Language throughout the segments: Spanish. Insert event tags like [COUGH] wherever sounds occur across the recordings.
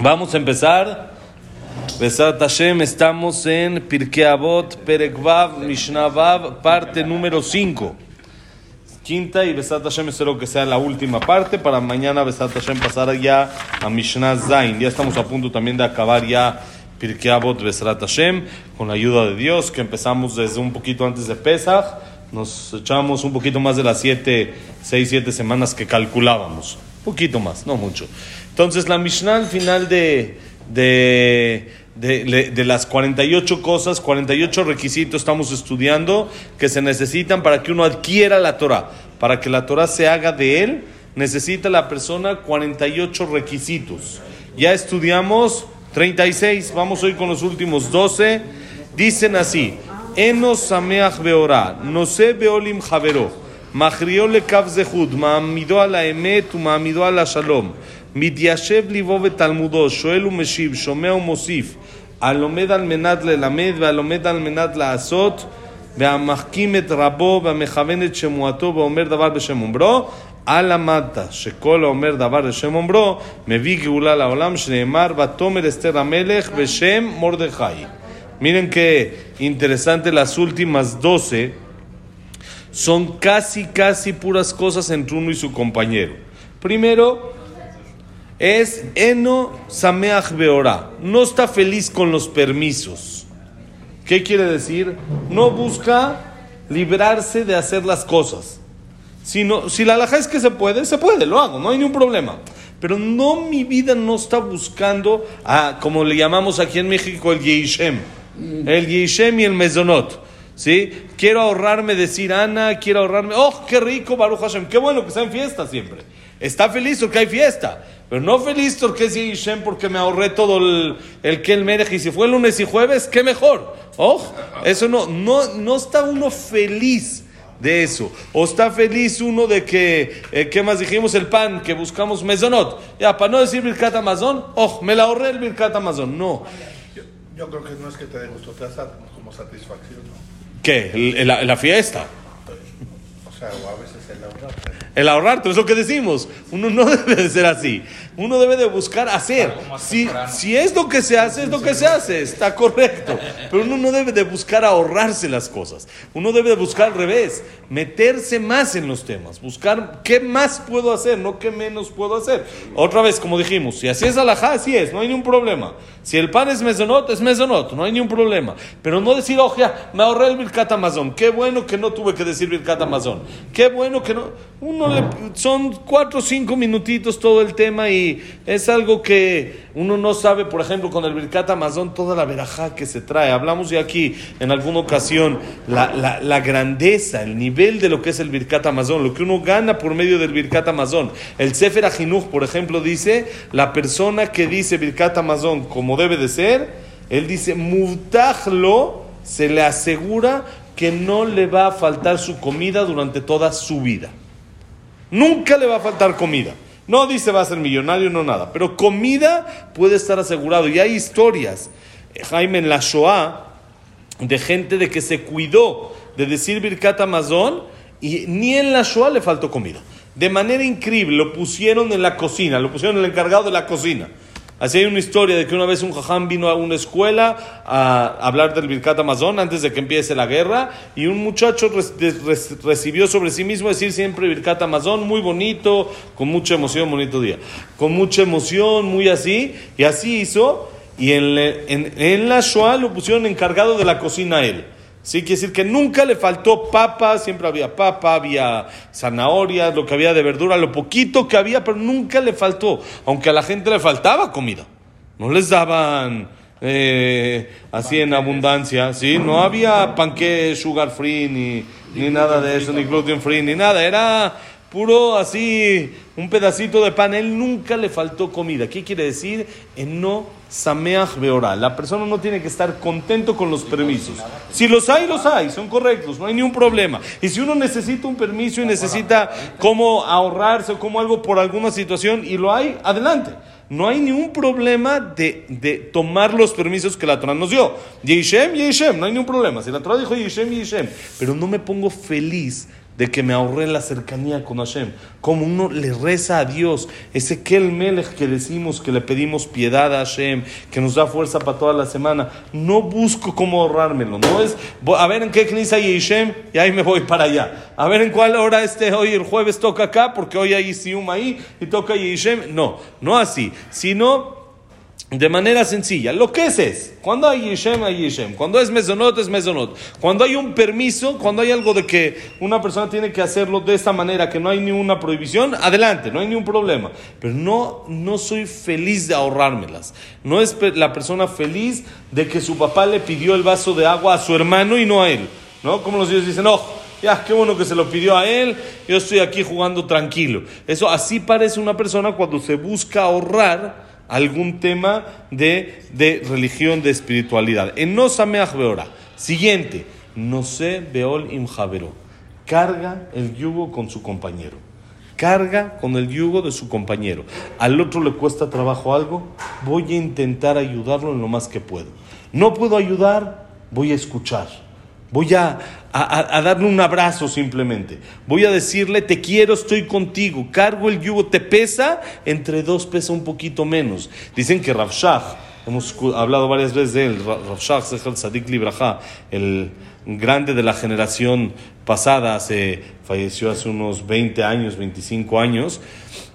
Vamos a empezar. Besat Hashem, estamos en Pirkei Avot, Perek Vav, Mishnah Vav, parte número 5. Quinta y Besat Hashem espero que sea la última parte. Para mañana Besat Hashem pasar ya a Mishnah Zain. Ya estamos a punto también de acabar ya Pirkei Avot, Besat Hashem, con la ayuda de Dios, que empezamos desde un poquito antes de Pesach. Nos echamos un poquito más de las 7, 6, 7 semanas que calculábamos. Un poquito más, no mucho. Entonces, la Mishnah al final de, de, de, de, las 48 cosas, 48 requisitos estamos estudiando que se necesitan para que uno adquiera la Torah, para que la Torah se haga de él, necesita la persona 48 requisitos. Ya estudiamos 36, vamos hoy con los últimos 12. Dicen así, Enos Sameach Beorah, Nose Beolim Javero, Machriole Kav Zehud, Ma'amido a la Emet, a la Shalom. מתיישב ליבו ותלמודו, שואל ומשיב, שומע ומוסיף, הלומד על מנת ללמד והלומד על מנת לעשות, והמחכים את רבו והמכוון את שמועתו ואומר דבר בשם אומרו, על למדת שכל האומר דבר בשם אומרו, מביא גאולה לעולם, שנאמר, ותאמר אסתר המלך בשם מרדכי. Miren qué interesante las últimas 12 son casi, casi puras cosas entre uno y su compañero. Primero, es Eno Sameach Beorá. No está feliz con los permisos. ¿Qué quiere decir? No busca librarse de hacer las cosas. Si, no, si la alhaja es que se puede, se puede, lo hago, no hay ningún problema. Pero no, mi vida no está buscando, a, como le llamamos aquí en México, el Yeishem. El Yeishem y el Mezonot. ¿Sí? Quiero ahorrarme decir Ana, quiero ahorrarme, oh, qué rico Baruch Hashem, qué bueno que sea en fiesta siempre. Está feliz porque hay fiesta, pero no feliz porque es Yishem porque me ahorré todo el, el que el merej y si fue lunes y jueves, qué mejor. Oh, eso no, no, no está uno feliz de eso. O está feliz uno de que, eh, ¿qué más dijimos? El pan, que buscamos mesonot. Ya, para no decir Birkat Amazon, oh, me la ahorré el Birkat Amazon. No. Yo, yo creo que no es que te dé gusto, te da como satisfacción, ¿no? ¿Qué? La, la fiesta. O sea, o a veces el ahorrar. El ahorrar, es lo que decimos. Uno no [LAUGHS] debe de ser así. Uno debe de buscar hacer. Si, si es lo que se hace, es lo que se hace. Está correcto. Pero uno no debe de buscar ahorrarse las cosas. Uno debe de buscar al revés. Meterse más en los temas. Buscar qué más puedo hacer, no qué menos puedo hacer. Otra vez, como dijimos, si así es alajá, así es. No hay ningún problema. Si el pan es mesonot, es mesonot. No hay ningún problema. Pero no decir, oye, me ahorré el Birkat Amazon. Qué bueno que no tuve que decir Birkat Amazon. Qué bueno que no. Uno son cuatro o cinco minutitos todo el tema y es algo que uno no sabe, por ejemplo, con el Birkat Amazon, toda la verajá que se trae. Hablamos ya aquí en alguna ocasión la, la, grandeza, el nivel de lo que es el Birkat Amazon, lo que uno gana por medio del Birkat Amazon. El Sefer Ajinuj, por ejemplo, dice, la persona que dice Birkat Amazon como debe de ser, él dice, Mutahlo, se le asegura que no le va a faltar su comida durante toda su vida. Nunca le va a faltar comida. No dice va a ser millonario, no nada. Pero comida puede estar asegurado. Y hay historias, eh, Jaime, en la Shoah, de gente de que se cuidó de decir Birkat Amazon y ni en la Shoah le faltó comida. De manera increíble, lo pusieron en la cocina, lo pusieron el encargado de la cocina. Así hay una historia de que una vez un jajam vino a una escuela a hablar del Birkat Amazon antes de que empiece la guerra y un muchacho recibió sobre sí mismo decir siempre Birkat Amazon, muy bonito, con mucha emoción, bonito día, con mucha emoción, muy así, y así hizo, y en, en- en la Shoah lo pusieron encargado de la cocina a él. Sí, quiere decir que nunca le faltó papa, siempre había papa, había zanahorias, lo que había de verdura, lo poquito que había, pero nunca le faltó, aunque a la gente le faltaba comida. No les daban eh, así en abundancia, ¿sí? No había panque sugar free, ni, ni nada de eso, ni gluten free, ni nada. Era puro así, un pedacito de pan. Él nunca le faltó comida. ¿Qué quiere decir? En no sameach beorá. La persona no tiene que estar contento con los permisos. Si los hay, los hay, son correctos, no hay ningún problema. Y si uno necesita un permiso y necesita cómo ahorrarse o como algo por alguna situación y lo hay, adelante. No hay ningún problema de, de tomar los permisos que la Torah nos dio. Yishem, Yishem, no hay ningún problema. Si la Torah dijo Yishem, Yishem. Pero no me pongo feliz de que me ahorré la cercanía con Hashem. Como uno le reza a Dios, ese Kel Melech que decimos que le pedimos piedad a Hashem, que nos da fuerza para toda la semana. No busco cómo ahorrármelo, no es a ver en qué knisa hay Hashem y ahí me voy para allá. A ver en cuál hora este hoy el jueves toca acá, porque hoy hay Sium ahí y toca Hashem. No, no así, sino de manera sencilla. Lo que es es, cuando hay Yishem, hay Yishem. Cuando es mesonot, es mesonot. Cuando hay un permiso, cuando hay algo de que una persona tiene que hacerlo de esta manera, que no hay ninguna prohibición, adelante, no hay ningún problema. Pero no, no soy feliz de ahorrármelas. No es la persona feliz de que su papá le pidió el vaso de agua a su hermano y no a él. ¿No? Como los dios dicen, oh, ya, qué bueno que se lo pidió a él, yo estoy aquí jugando tranquilo. Eso así parece una persona cuando se busca ahorrar algún tema de, de religión, de espiritualidad. En no beora. Siguiente, no sé beol im Carga el yugo con su compañero. Carga con el yugo de su compañero. Al otro le cuesta trabajo algo, voy a intentar ayudarlo en lo más que puedo. No puedo ayudar, voy a escuchar. Voy a, a, darle un abrazo simplemente. Voy a decirle, te quiero, estoy contigo. Cargo el yugo, te pesa, entre dos pesa un poquito menos. Dicen que Rav hemos hablado varias veces de él, Rav Shach, el Sadik Libraja, el grande de la generación pasada, se falleció hace unos 20 años, 25 años.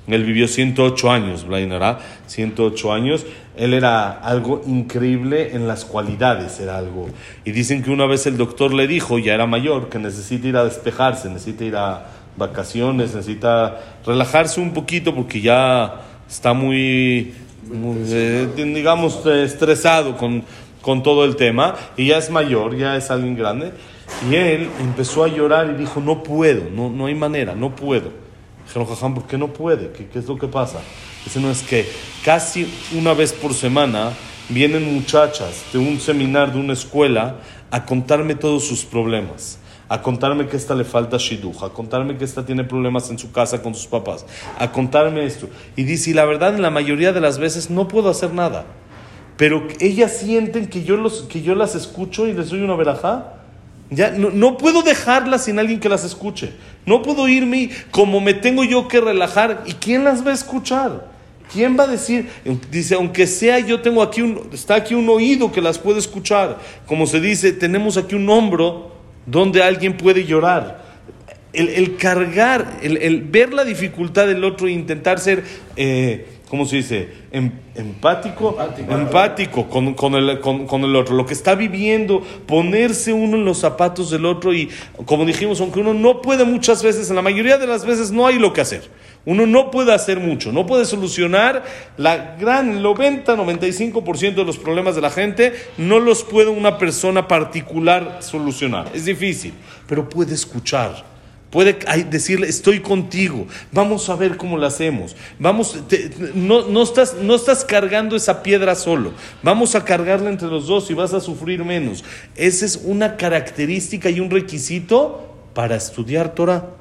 Él vivió 108 años, Blainara, 108 años. Él era algo increíble en las cualidades, era algo. Y dicen que una vez el doctor le dijo, ya era mayor, que necesita ir a despejarse, necesita ir a vacaciones, necesita relajarse un poquito porque ya está muy, eh, digamos, estresado con, con todo el tema y ya es mayor, ya es alguien grande. Y él empezó a llorar y dijo, no puedo, no, no hay manera, no puedo. Dijeron, Jajam, ¿por qué no puede? ¿Qué, ¿Qué, es lo que pasa? Dice, no, es que casi una vez por semana vienen muchachas de un seminar, de una escuela, a contarme todos sus problemas. A contarme que esta le falta shiduja, a contarme que esta tiene problemas en su casa con sus papás, a contarme esto. Y dice, y la verdad, en la mayoría de las veces no puedo hacer nada. Pero ellas sienten que yo, los, que yo las escucho y les doy una verajá ya, no, puedo dejarlas sin alguien que las escuche. No puedo irme como me tengo yo que relajar. ¿Y quién las va a escuchar? ¿Quién va a decir? Dice, aunque sea yo tengo aquí un, está aquí un oído que las puede escuchar. Como se dice, tenemos aquí un hombro donde alguien puede llorar. El, cargar, el, ver la dificultad del otro e intentar ser eh, ¿cómo se dice? Em, empático, empático, con, con, el, con, el, otro. Lo que está viviendo, ponerse uno en los zapatos del otro y, como dijimos, aunque uno no puede muchas veces, en la mayoría de las veces no hay lo que hacer. Uno no puede hacer mucho, no puede solucionar la gran 90-95% de los problemas de la gente, no los puede una persona particular solucionar. Es difícil, pero puede escuchar Puede decirle, estoy contigo, vamos a ver cómo lo hacemos. Vamos, no, no, estás, no estás cargando esa piedra solo, vamos a cargarla entre los dos y vas a sufrir menos. Esa es una característica y un requisito para estudiar Torah.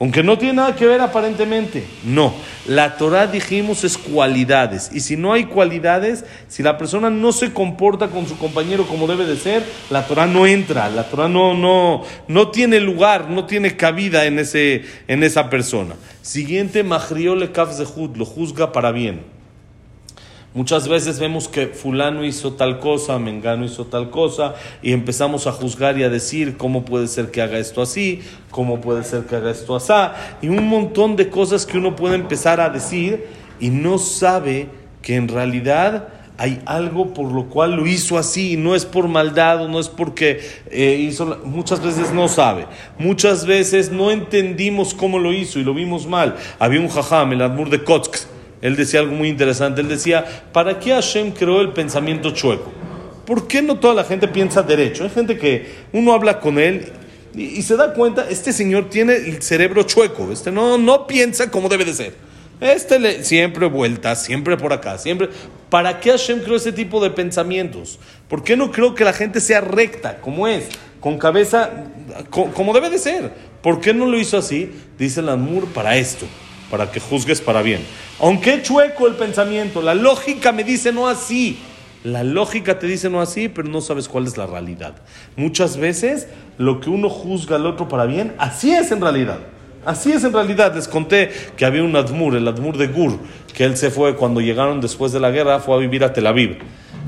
Aunque no tiene nada que ver aparentemente. No, la Torah dijimos es cualidades. Y si no hay cualidades, si la persona no se comporta con su compañero como debe de ser, la Torah no entra, la Torah no, no, no tiene lugar, no tiene cabida en, ese, en esa persona. Siguiente, Mahriole Kafzehud, lo juzga para bien. Muchas veces vemos que fulano hizo tal cosa, mengano hizo tal cosa, y empezamos a juzgar y a decir cómo puede ser que haga esto así, cómo puede ser que haga esto así, y un montón de cosas que uno puede empezar a decir y no sabe que en realidad hay algo por lo cual lo hizo así, no es por maldad, no es porque eh, hizo, muchas veces no sabe, muchas veces no entendimos cómo lo hizo y lo vimos mal. Había un jajam, el Admur de Kotsk, él decía algo muy interesante. Él decía, ¿para qué Hashem creó el pensamiento chueco? ¿Por qué no toda la gente piensa derecho? Hay gente que uno habla con él y, se da cuenta, este señor tiene el cerebro chueco, este no, no piensa como debe de ser. Este le, siempre vuelta, siempre por acá, siempre. ¿Para qué Hashem creó ese tipo de pensamientos? ¿Por qué no creo que la gente sea recta, como es, con cabeza, como debe de ser? ¿Por qué no lo hizo así? Dice el para esto para que juzgues para bien. Aunque chueco el pensamiento, la lógica me dice no así. La lógica te dice no así, pero no sabes cuál es la realidad. Muchas veces lo que uno juzga al otro para bien, así es en realidad. Así es en realidad. Les conté que había un Admur, el Admur de Gur, que él se fue cuando llegaron después de la guerra, fue a vivir a Tel Aviv.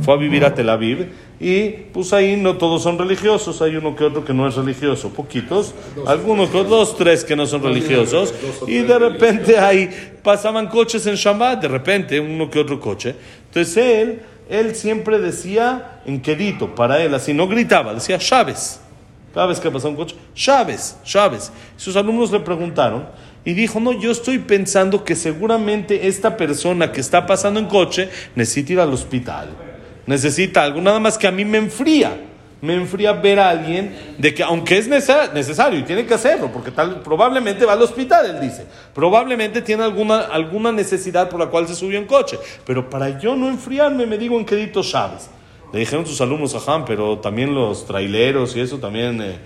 Fue a vivir a Tel Aviv y pues ahí no todos son religiosos, hay uno que otro que no es religioso, poquitos, algunos, dos, tres que no son religiosos y de repente ahí pasaban coches en Shabbat, de repente uno que otro coche. Entonces él, él siempre decía en quedito para él, así no gritaba, decía Chávez. Cada vez que pasaba un coche, Chávez, Chávez. Sus alumnos le preguntaron y dijo, no, yo estoy pensando que seguramente esta persona que está pasando en coche necesita ir al hospital. Necesita algo, nada más que a mí me enfría. Me enfría ver a alguien de que, aunque es necesario y tiene que hacerlo, porque tal, probablemente va al hospital, él dice. Probablemente tiene alguna, alguna necesidad por la cual se subió en coche. Pero para yo no enfriarme, me digo en quedito Chávez. Le dijeron sus alumnos a Han, pero también los traileros y eso también. Eh.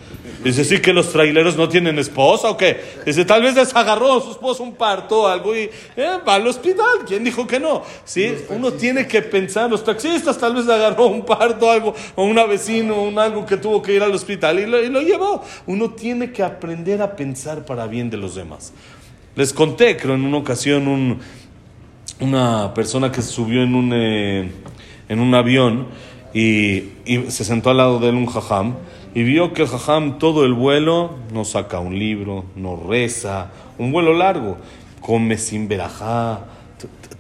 Dice, sí, que los traileros no tienen esposa o qué. Dice, tal vez les agarró a su esposa un parto o algo y eh, va al hospital. ¿Quién dijo que no? Sí, uno tiene que pensar, los taxistas tal vez le agarró un parto o algo, o una vecino, un algo que tuvo que ir al hospital y lo, y lo llevó. Uno tiene que aprender a pensar para bien de los demás. Les conté, creo, en una ocasión, un, una persona que subió en un, eh, en un avión y, se sentó al lado de él un jajam y vio que el jajam todo el vuelo no saca un libro, no reza, un vuelo largo, come sin verajá,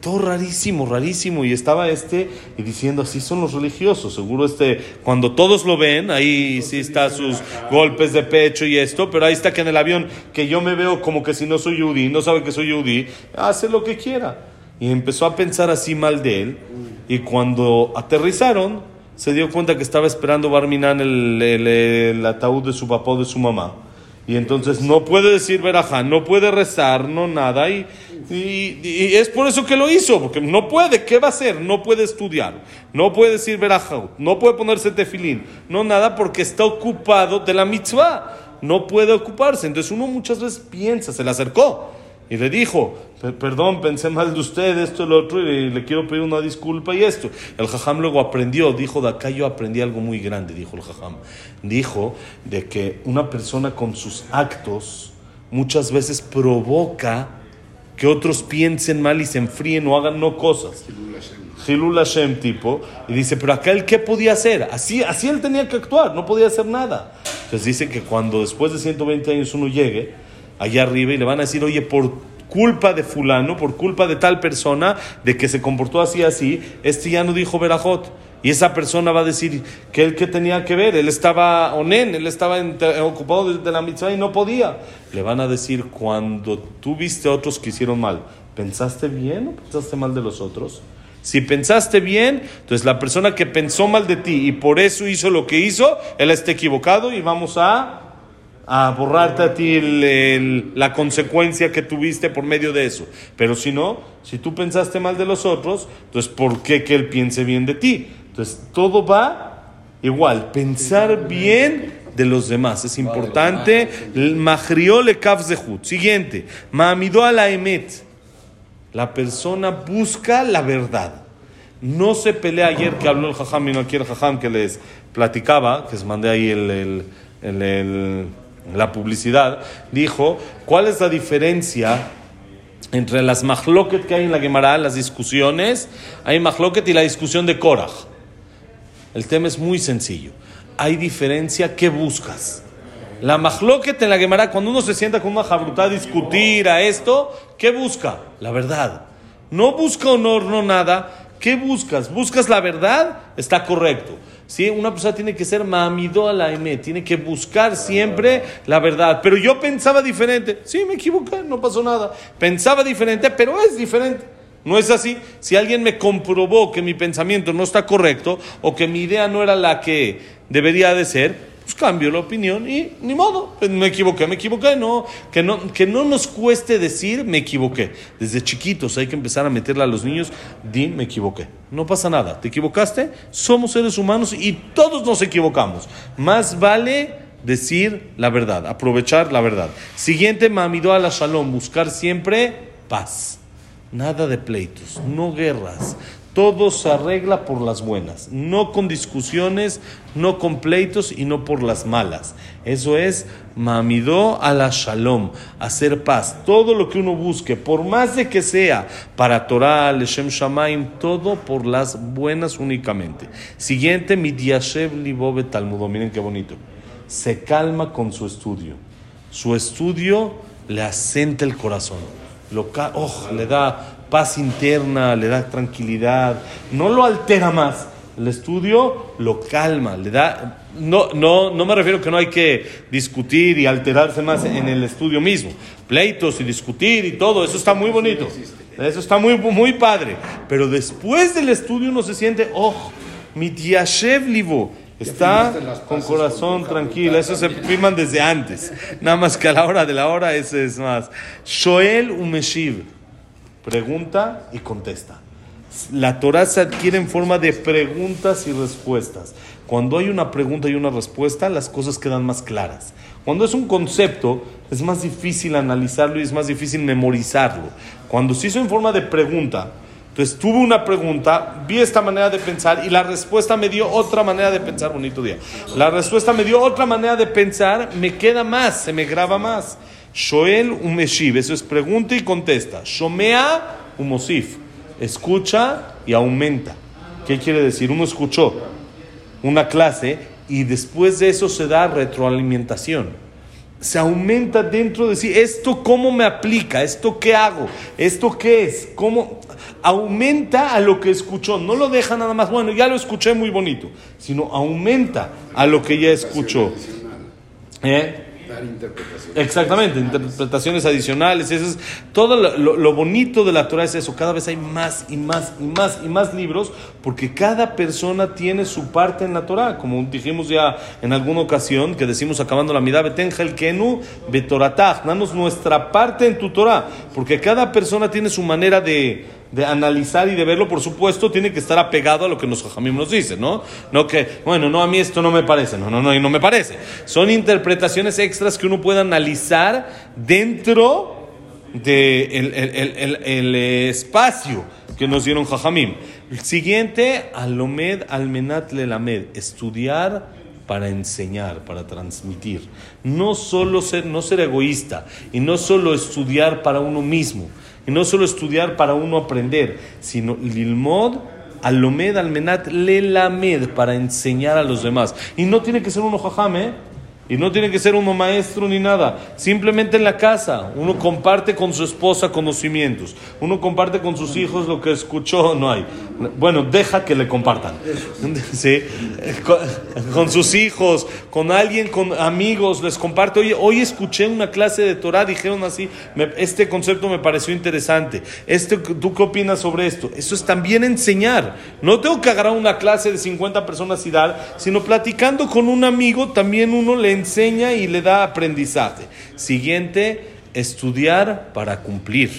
todo rarísimo, rarísimo. Y estaba este y diciendo, así son los religiosos. Seguro este, cuando todos lo ven, ahí sí está sus golpes de pecho y esto, pero ahí está que en el avión, que yo me veo como que si no soy yudí, no sabe que soy yudí, hace lo que quiera. Y empezó a pensar así mal de él. Y cuando aterrizaron, se dio cuenta que estaba esperando Barminan el, el, ataúd de su papá o de su mamá. Y entonces no puede decir verajá, no puede rezar, no nada. Y, y, es por eso que lo hizo, porque no puede. ¿Qué va a hacer? No puede estudiar, no puede decir verajá, no puede ponerse tefilín, no nada, porque está ocupado de la mitzvah. No puede ocuparse. Entonces uno muchas veces piensa, se le acercó y le dijo, perdón, pensé mal de usted, esto, lo otro, y le quiero pedir una disculpa y esto. El jajam luego aprendió, dijo, de acá yo aprendí algo muy grande, dijo el jajam. Dijo de que una persona con sus actos muchas veces provoca que otros piensen mal y se enfríen o hagan no cosas. Hilul Hashem tipo, y dice, pero acá él qué podía hacer? Así, así él tenía que actuar, no podía hacer nada. Entonces dice que cuando después de 120 años uno llegue, allá arriba y le van a decir, oye, por culpa de fulano, por culpa de tal persona, de que se comportó así, así, este ya no dijo Berajot. Y esa persona va a decir que él que tenía que ver, él estaba onen, él estaba ocupado de, la mitzvah y no podía. Le van a decir, cuando tú viste a otros que hicieron mal, ¿pensaste bien o pensaste mal de los otros? Si pensaste bien, entonces la persona que pensó mal de ti y por eso hizo lo que hizo, él está equivocado y vamos a a borrarte a ti la consecuencia que tuviste por medio de eso. Pero si no, si tú pensaste mal de los otros, entonces ¿por qué que él piense bien de ti? Entonces todo va igual, pensar bien de los demás. Es importante. Mahriole Kafzehut. Siguiente. Mamido a la persona busca la verdad. No se pelea ayer que habló el jajam y no aquí el jajam que les platicaba, que les mandé ahí el, el la publicidad, dijo, ¿cuál es la diferencia entre las mahloket que hay en la Gemara, las discusiones? Hay mahloket y la discusión de Korach. El tema es muy sencillo. Hay diferencia, ¿qué buscas? La mahloket en la Gemara, cuando uno se sienta con una jabruta a discutir a esto, ¿qué busca? La verdad. No busca honor, no nada. ¿Qué buscas? ¿Buscas la verdad? Está correcto. ¿Sí? Una persona tiene que ser mamido a la M, tiene que buscar siempre la verdad. Pero yo pensaba diferente. Sí, me equivoqué, no pasó nada. Pensaba diferente, pero es diferente. No es así. Si alguien me comprobó que mi pensamiento no está correcto o que mi idea no era la que debería de ser, pues cambio la opinión y ni modo, pues me equivoqué, me equivoqué, no, que no, que no nos cueste decir me equivoqué. Desde chiquitos hay que empezar a meterle a los niños, di me equivoqué. No pasa nada, te equivocaste, somos seres humanos y todos nos equivocamos. Más vale decir la verdad, aprovechar la verdad. Siguiente, mamido a la shalom, buscar siempre paz. Nada de pleitos, no guerras. Todo se arregla por las buenas, no con discusiones, no con pleitos y no por las malas. Eso es mamidó a la shalom, hacer paz. Todo lo que uno busque, por más de que sea para Torah, Leshem Shamaim, todo por las buenas únicamente. Siguiente, Midyashev Libove Talmudo. Miren qué bonito. Se calma con su estudio. Su estudio le asenta el corazón. Lo oh, le da paz interna, le da tranquilidad, no lo altera más. El estudio lo calma, le da... No, no, no me refiero que no hay que discutir y alterarse más en el estudio mismo. Pleitos y discutir y todo, eso está muy bonito. Eso está muy, muy padre. Pero después del estudio uno se siente, oh, mi Yashev Livo está con corazón tranquilo. Eso se firman desde antes. Nada más que a la hora de la hora, ese es más. Shoel Umeshiv Pregunta y contesta. La Torah se adquiere en forma de preguntas y respuestas. Cuando hay una pregunta y una respuesta, las cosas quedan más claras. Cuando es un concepto, es más difícil analizarlo y es más difícil memorizarlo. Cuando se hizo en forma de pregunta, entonces tuve una pregunta, vi esta manera de pensar y la respuesta me dio otra manera de pensar. Bonito día. La respuesta me dio otra manera de pensar, me queda más, se me graba más. Shoel umeshiv, eso es pregunta y contesta. Shomea umosif, escucha y aumenta. ¿Qué quiere decir? Uno escuchó una clase y después de eso se da retroalimentación. Se aumenta dentro de sí. ¿Esto cómo me aplica? ¿Esto qué hago? ¿Esto qué es? ¿Cómo? Aumenta a lo que escuchó. No lo deja nada más, bueno, ya lo escuché muy bonito, sino aumenta a lo que ya escuchó. ¿Eh? Exactamente, interpretaciones adicionales. Eso es, todo lo, bonito de la Torah es eso. Cada vez hay más y más y más y más libros porque cada persona tiene su parte en la Torah. Como dijimos ya en alguna ocasión que decimos acabando la mitad, el kenu betoratach, danos nuestra parte en tu Torah. Porque cada persona tiene su manera de de analizar y de verlo, por supuesto, tiene que estar apegado a lo que los jajamim nos dicen, ¿no? No que, bueno, no, a mí esto no me parece, no, no, no, no me parece. Son interpretaciones extras que uno puede analizar dentro del de el, espacio que nos dieron jajamim. El siguiente, alomed almenat lelamed, estudiar para enseñar, para transmitir. No solo ser, no ser egoísta y no solo estudiar para uno mismo y no solo estudiar para uno aprender, sino lilmod alomed almenat lelamed para enseñar a los demás. Y no tiene que ser uno jajame, ¿eh? Y no tiene que ser uno maestro ni nada. Simplemente en la casa. Uno comparte con su esposa conocimientos. Uno comparte con sus hijos lo que escuchó. No hay. Bueno, deja que le compartan. [LAUGHS] ¿Sí? Con, sus hijos, con alguien, con amigos. Les comparte. Hoy escuché una clase de Torah. Dijeron así. este concepto me pareció interesante. Este, ¿Tú qué opinas sobre esto? Eso es también enseñar. No tengo que agarrar una clase de 50 personas y dar. Sino platicando con un amigo también uno le enseña y le da aprendizaje. Siguiente, estudiar para cumplir.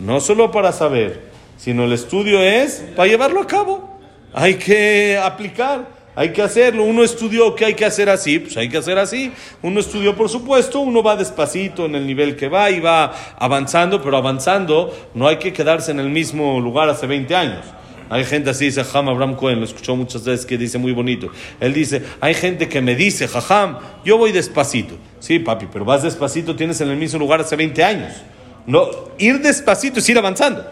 No solo para saber, sino el estudio es para llevarlo a cabo. Hay que aplicar. Hay que hacerlo. Uno estudió que hay que hacer así, pues hay que hacer así. Uno estudió, por supuesto, uno va despacito en el nivel que va y va avanzando, pero avanzando no hay que quedarse en el mismo lugar hace 20 años. Hay gente así, dice Jajam Abraham Cohen, lo escuchó muchas veces, que dice muy bonito. Él dice, hay gente que me dice, Jajam, yo voy despacito. Sí, papi, pero vas despacito, tienes en el mismo lugar hace 20 años. No, ir despacito es ir avanzando.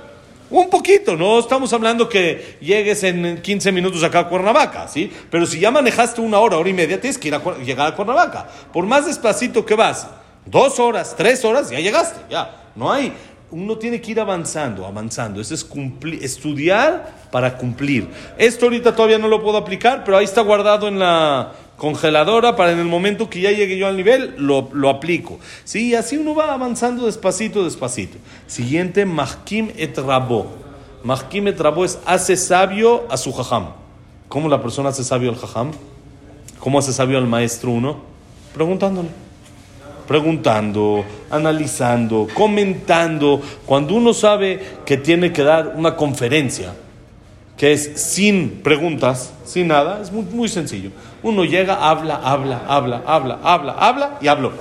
Un poquito, no estamos hablando que llegues en 15 minutos acá a Cuernavaca, ¿sí? Pero si ya manejaste una hora, hora y media, tienes que ir a, llegar a Cuernavaca. Por más despacito que vas, dos horas, tres horas, ya llegaste, ya. No hay, uno tiene que ir avanzando, avanzando. Eso es cumplir, estudiar para cumplir. Esto ahorita todavía no lo puedo aplicar, pero ahí está guardado en la congeladora para en el momento que ya llegue yo al nivel, lo, lo aplico. Sí, así uno va avanzando despacito, despacito. Siguiente, Mahkim et Rabo. Mahkim et es hace sabio a su jajam. ¿Cómo la persona hace sabio al jajam? ¿Cómo hace sabio al maestro uno? Preguntándole preguntando, analizando, comentando. Cuando uno sabe que tiene que dar una conferencia, que es sin preguntas, sin nada, es muy, muy sencillo. Uno llega, habla, habla, habla, habla, habla, habla y habló.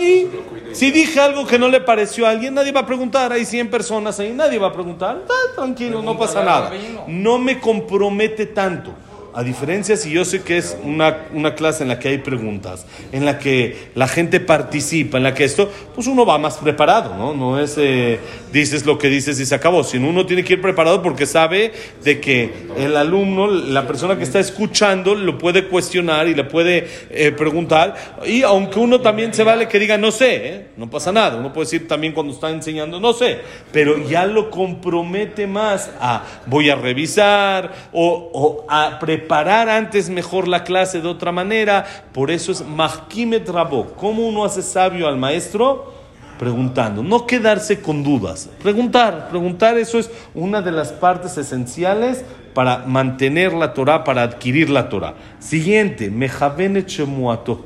y Si dije algo que no le pareció a alguien, nadie va a preguntar. Hay 100 personas ahí, nadie va a preguntar. Ah, tranquilo, no pasa nada. No me compromete tanto. A diferencia si yo sé que es una, una, clase en la que hay preguntas, en la que la gente participa, en la que esto, pues uno va más preparado, ¿no? No es eh, dices lo que dices y se acabó, sino uno tiene que ir preparado porque sabe de que el alumno, la persona que está escuchando, lo puede cuestionar y le puede eh, preguntar. Y aunque uno también se vale que diga no sé, ¿eh? no pasa nada. Uno puede decir también cuando está enseñando no sé, pero ya lo compromete más a voy a revisar o, o a preparar preparar antes mejor la clase de otra manera. Por eso es Mahkimet Rabo. ¿Cómo uno hace sabio al maestro? Preguntando, no quedarse con dudas. Preguntar, preguntar, eso es una de las partes esenciales para mantener la Torah, para adquirir la Torah. Siguiente, Mejavene Chemuato.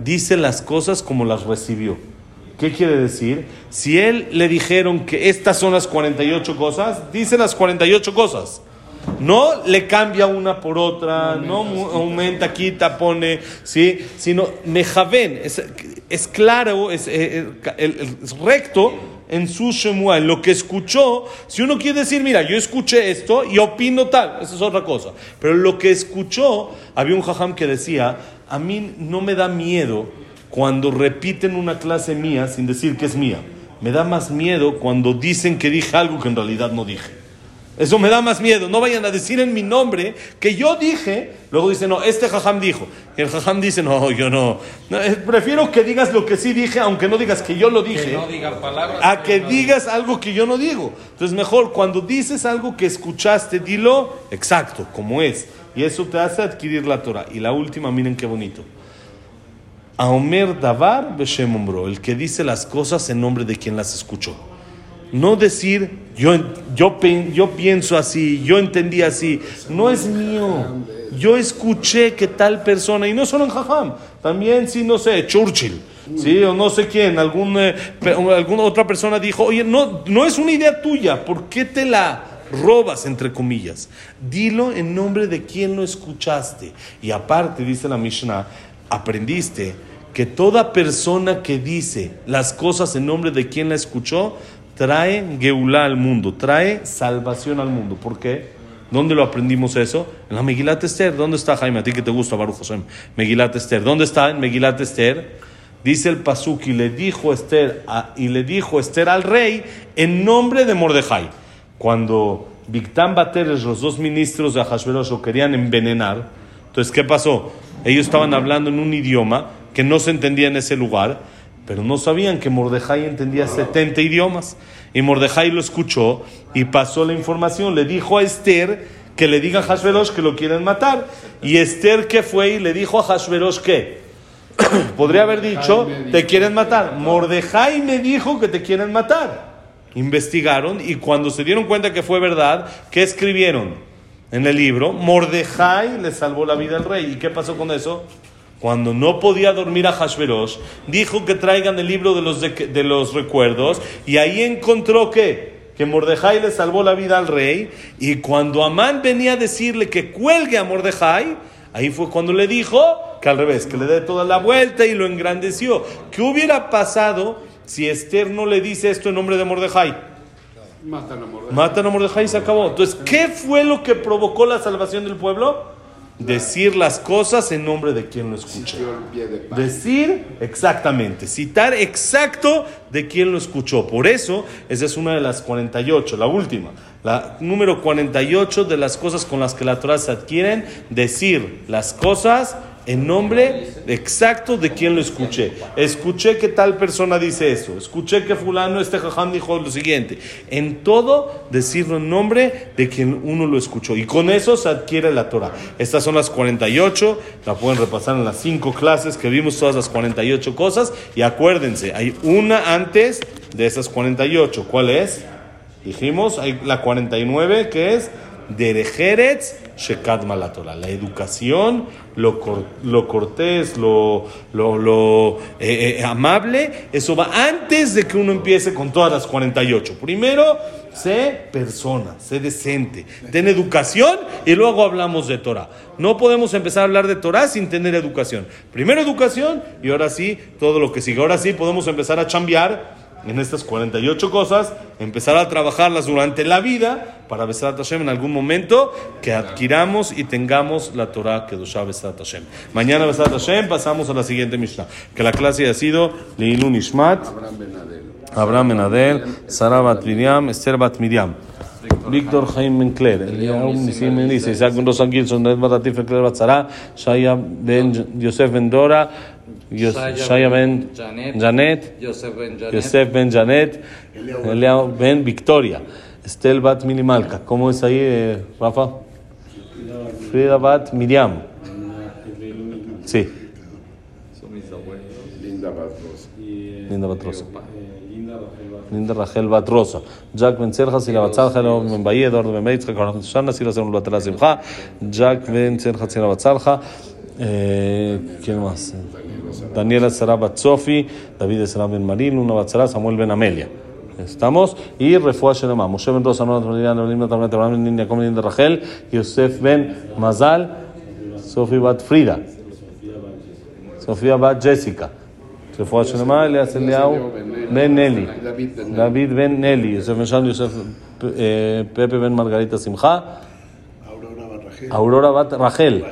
Dice las cosas como las recibió. ¿Qué quiere decir? Si él le dijeron que estas son las 48 cosas, dice las 48 cosas. No le cambia una por otra, no, aumenta, quita, pone, ¿sí? sino mejaven, es, es claro, es, eh, eh, es, recto en su Shemua, en lo que escuchó. Si uno quiere decir, mira, yo escuché esto y opino tal, esa es otra cosa. Pero lo que escuchó, había un jajam que decía, a mí no me da miedo cuando repiten una clase mía sin decir que es mía. Me da más miedo cuando dicen que dije algo que en realidad no dije. Eso me da más miedo. No vayan a decir en mi nombre que yo dije. Luego dicen, no, este jajam dijo. Y el jajam dice, no, yo no. Eh, prefiero que digas lo que sí dije, aunque no digas que yo lo dije. Que no diga palabras. A que digas algo que yo no digo. Entonces, mejor cuando dices algo que escuchaste, dilo exacto, como es. Y eso te hace adquirir la Torah. Y la última, miren qué bonito. Aomer Davar Beshem el que dice las cosas en nombre de quien las escuchó. No decir, yo, yo, yo pienso así, yo entendí así. No es mío. Yo escuché que tal persona, y no solo en Jajam, también, si no sé, Churchill, ¿sí? o no sé quién, algún, eh, alguna otra persona dijo, oye, no, no es una idea tuya, ¿por qué te la robas, entre comillas? Dilo en nombre de quien lo escuchaste. Y aparte, dice la Mishnah, aprendiste que toda persona que dice las cosas en nombre de quien la escuchó, trae Geulá al mundo, trae salvación al mundo. ¿Por qué? ¿Dónde lo aprendimos eso? En la Megilat Esther. ¿Dónde está Jaime? A ti que te gusta, Baruch José. Megilat Esther. ¿Dónde está en Megilat Esther? Dice el Pasuk y le dijo Esther y le dijo Esther al rey en nombre de Mordejai. Cuando Victán Bateres, los dos ministros de Ahashverosh, lo querían envenenar, entonces ¿qué pasó? Ellos estaban hablando en un idioma que no se entendía en ese lugar pero no sabían que Mordejai entendía 70 idiomas. Y Mordejai lo escuchó y pasó la información. Le dijo a Esther que le diga a Hashverosh que lo quieren matar. Y Esther que fue y le dijo a Hashverosh que [COUGHS] podría haber dicho, te quieren matar. Mordejai me dijo que te quieren matar. Investigaron y cuando se dieron cuenta que fue verdad, ¿qué escribieron? En el libro, Mordejai le salvó la vida al rey. ¿Y qué pasó con eso? Cuando no podía dormir a Hashverosh, dijo que traigan el libro de los, de, los recuerdos y ahí encontró que, que Mordejai le salvó la vida al rey y cuando Amán venía a decirle que cuelgue a Mordejai, ahí fue cuando le dijo que al revés, que le dé toda la vuelta y lo engrandeció. ¿Qué hubiera pasado si Esther no le dice esto en nombre de Mordejai? Matan a Mordejai. Matan a Mordejai y se acabó. Entonces, ¿qué fue lo que provocó la salvación del pueblo? Decir las cosas en nombre de quien lo escucha. Decir exactamente, citar exacto de quien lo escuchó. Por eso, esa es una de las 48, la última. La número 48 de las cosas con las que la Torah se adquieren, decir las cosas en nombre exacto de quien lo escuché. Escuché que tal persona dice eso. Escuché que fulano, este jajam dijo lo siguiente. En todo, decirlo en nombre de quien uno lo escuchó. Y con eso se adquiere la Torah. Estas son las 48. La pueden repasar en las cinco clases que vimos todas las 48 cosas. Y acuérdense, hay una antes de esas 48. ¿Cuál es? Dijimos, hay la 49 que es Derejeretz Shekadma la Torah. La educación, lo, lo cortés, lo, lo, lo eh, eh, amable, eso va antes de que uno empiece con todas las 48. Primero, sé persona, sé decente, ten educación y luego hablamos de Torah. No podemos empezar a hablar de Torah sin tener educación. Primero educación y ahora sí, todo lo que sigue. Ahora sí podemos empezar a cambiar en estas 48 cosas, empezar a trabajarlas durante la vida para Besat Hashem en algún momento que adquiramos y tengamos la Torah que dosha Besat Hashem. Mañana Besat Hashem pasamos a la siguiente Mishnah, que la clase ha sido Leilun Ishmat, Abraham Benadel, Sara Bat Miriam, Esther Bat Miriam. Víctor Jaime. Mencler, Eliyahu Nisim Melissa, Isaac Ben Rosan Gilson, Ned Batatif Mencler Batzara, Shaya Ben Yosef Ben Dora, Shaya Ben Janet, Yosef Ben Janet, Ben Victoria, Estel Bat Minimalka. ¿Cómo es ahí, eh, Rafa? Frida Bat Miriam. Sí. Linda Batros. Linda Batrosa. Linda Rachel Bat Rosa. Jack Ben Serja, Sila Bat Salja, Leo Ben Bahía, Eduardo Ben La Simcha, Jack Ben Serja, Sila Bat Salja. Eh, ¿Quién más? Daniela Sara Bat Sofi, David Sara Ben Marín, Luna Bat Sara, Samuel Ben Amelia. Estamos. Y Refuah Shelema. Moshe Ben Rosa, Nora Trinidad, Neolim, Tamarnet, Abraham Ben Ninia, Come Linda Rachel, Yosef Ben Mazal, Sofi Bat Frida, Sofía Bat Jessica. רפואה שלמה, אליאס אליהו בן נלי, דוד בן נלי, יוסף בן שם, יוסף פפה בן מרגריטה שמחה, Aurora Bat Rachel,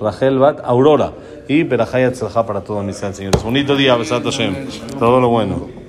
Rachel Bat Aurora. y Berajay Atzalja para todo mi señores. Bonito día, Besat Hashem. Todo lo bueno.